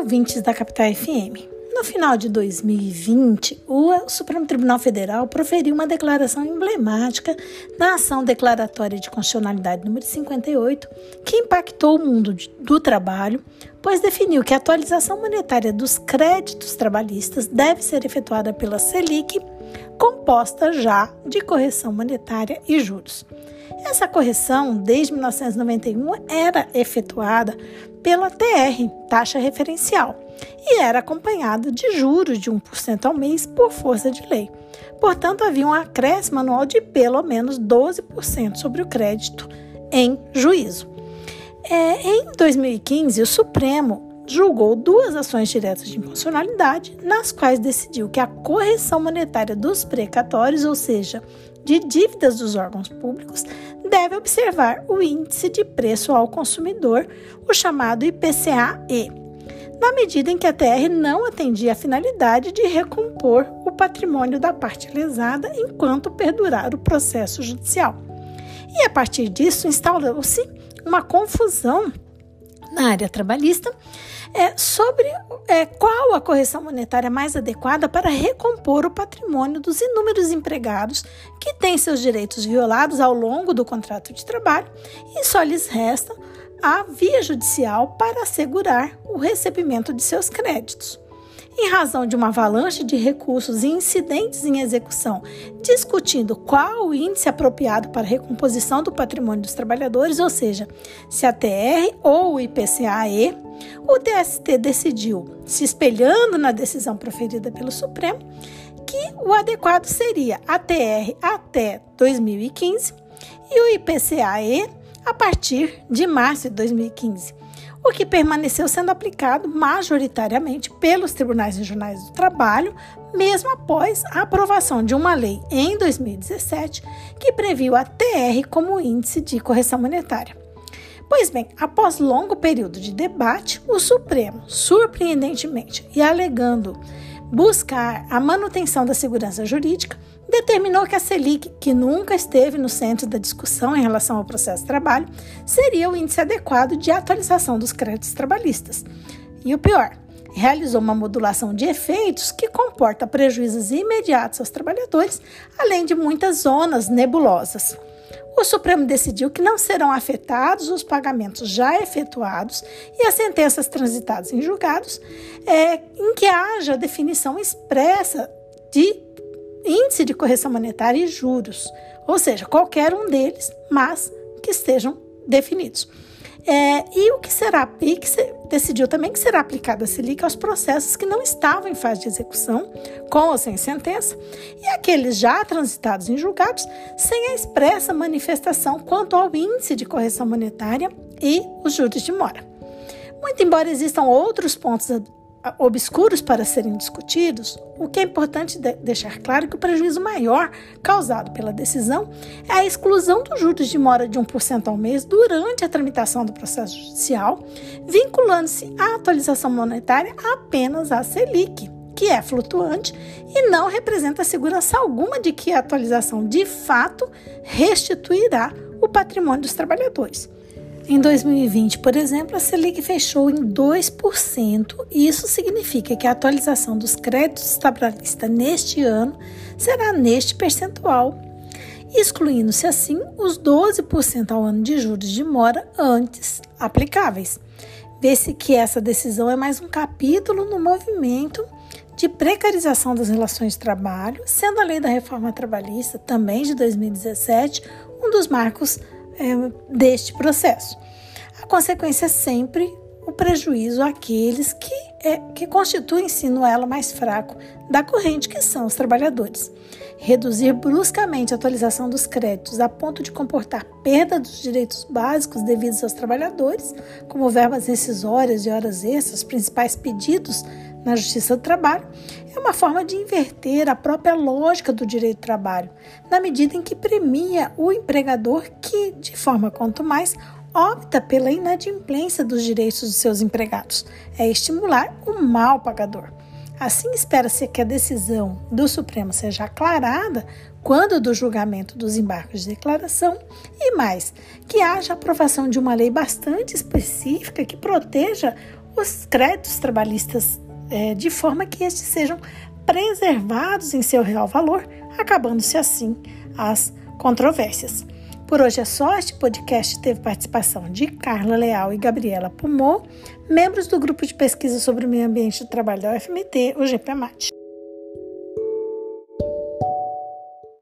ouvintes da Capital FM. No final de 2020, o Supremo Tribunal Federal proferiu uma declaração emblemática na ação declaratória de constitucionalidade número 58, que impactou o mundo do trabalho, pois definiu que a atualização monetária dos créditos trabalhistas deve ser efetuada pela Selic, composta já de correção monetária e juros. Essa correção, desde 1991, era efetuada pela TR, taxa referencial, e era acompanhada de juros de 1% ao mês por força de lei. Portanto, havia um acréscimo anual de pelo menos 12% sobre o crédito em juízo. É, em 2015, o Supremo julgou duas ações diretas de inconstitucionalidade, nas quais decidiu que a correção monetária dos precatórios, ou seja, de dívidas dos órgãos públicos, deve observar o índice de preço ao consumidor, o chamado IPCA-E, na medida em que a TR não atendia a finalidade de recompor o patrimônio da parte lesada enquanto perdurar o processo judicial. E a partir disso instalou-se uma confusão na área trabalhista é, sobre é, qual a correção monetária mais adequada para recompor o patrimônio dos inúmeros empregados que têm seus direitos violados ao longo do contrato de trabalho e só lhes resta a via judicial para assegurar o recebimento de seus créditos em razão de uma avalanche de recursos e incidentes em execução, discutindo qual o índice apropriado para a recomposição do patrimônio dos trabalhadores, ou seja, se a TR ou o IPCA-E, o DST decidiu, se espelhando na decisão proferida pelo Supremo, que o adequado seria a TR até 2015 e o IPCA-E a partir de março de 2015 o que permaneceu sendo aplicado majoritariamente pelos tribunais regionais do trabalho, mesmo após a aprovação de uma lei em 2017 que previu a TR como índice de correção monetária. Pois bem, após longo período de debate, o Supremo, surpreendentemente e alegando buscar a manutenção da segurança jurídica, determinou que a Selic, que nunca esteve no centro da discussão em relação ao processo de trabalho, seria o índice adequado de atualização dos créditos trabalhistas. E o pior, realizou uma modulação de efeitos que comporta prejuízos imediatos aos trabalhadores, além de muitas zonas nebulosas. O Supremo decidiu que não serão afetados os pagamentos já efetuados e as sentenças transitadas em julgados é, em que haja definição expressa de índice de correção monetária e juros, ou seja, qualquer um deles, mas que estejam definidos. É, e o que será e que se, decidiu também que será aplicada a Selic aos processos que não estavam em fase de execução, com ou sem sentença, e aqueles já transitados em julgados, sem a expressa manifestação quanto ao índice de correção monetária e os juros de mora. Muito embora existam outros pontos obscuros para serem discutidos, o que é importante de deixar claro que o prejuízo maior causado pela decisão é a exclusão dos juros de mora de 1% ao mês durante a tramitação do processo judicial, vinculando-se a atualização monetária apenas à Selic, que é flutuante e não representa segurança alguma de que a atualização de fato restituirá o patrimônio dos trabalhadores. Em 2020, por exemplo, a Selic fechou em 2%, e isso significa que a atualização dos créditos trabalhistas neste ano será neste percentual, excluindo-se assim os 12% ao ano de juros de mora antes aplicáveis. Vê-se que essa decisão é mais um capítulo no movimento de precarização das relações de trabalho, sendo a lei da reforma trabalhista, também de 2017, um dos marcos deste processo. A consequência é sempre o prejuízo àqueles que, é, que constituem-se no elo mais fraco da corrente, que são os trabalhadores. Reduzir bruscamente a atualização dos créditos a ponto de comportar perda dos direitos básicos devidos aos trabalhadores, como verbas rescisórias e horas extras, principais pedidos na Justiça do Trabalho, é uma forma de inverter a própria lógica do direito do trabalho, na medida em que premia o empregador que, de forma quanto mais, opta pela inadimplência dos direitos dos seus empregados. É estimular o mal pagador. Assim, espera-se que a decisão do Supremo seja aclarada quando do julgamento dos embargos de declaração e mais, que haja aprovação de uma lei bastante específica que proteja os créditos trabalhistas é, de forma que estes sejam preservados em seu real valor, acabando-se assim as controvérsias. Por hoje é só. Este podcast teve participação de Carla Leal e Gabriela Pumô, membros do grupo de pesquisa sobre o meio ambiente e trabalho da UFMT, o GPMAT.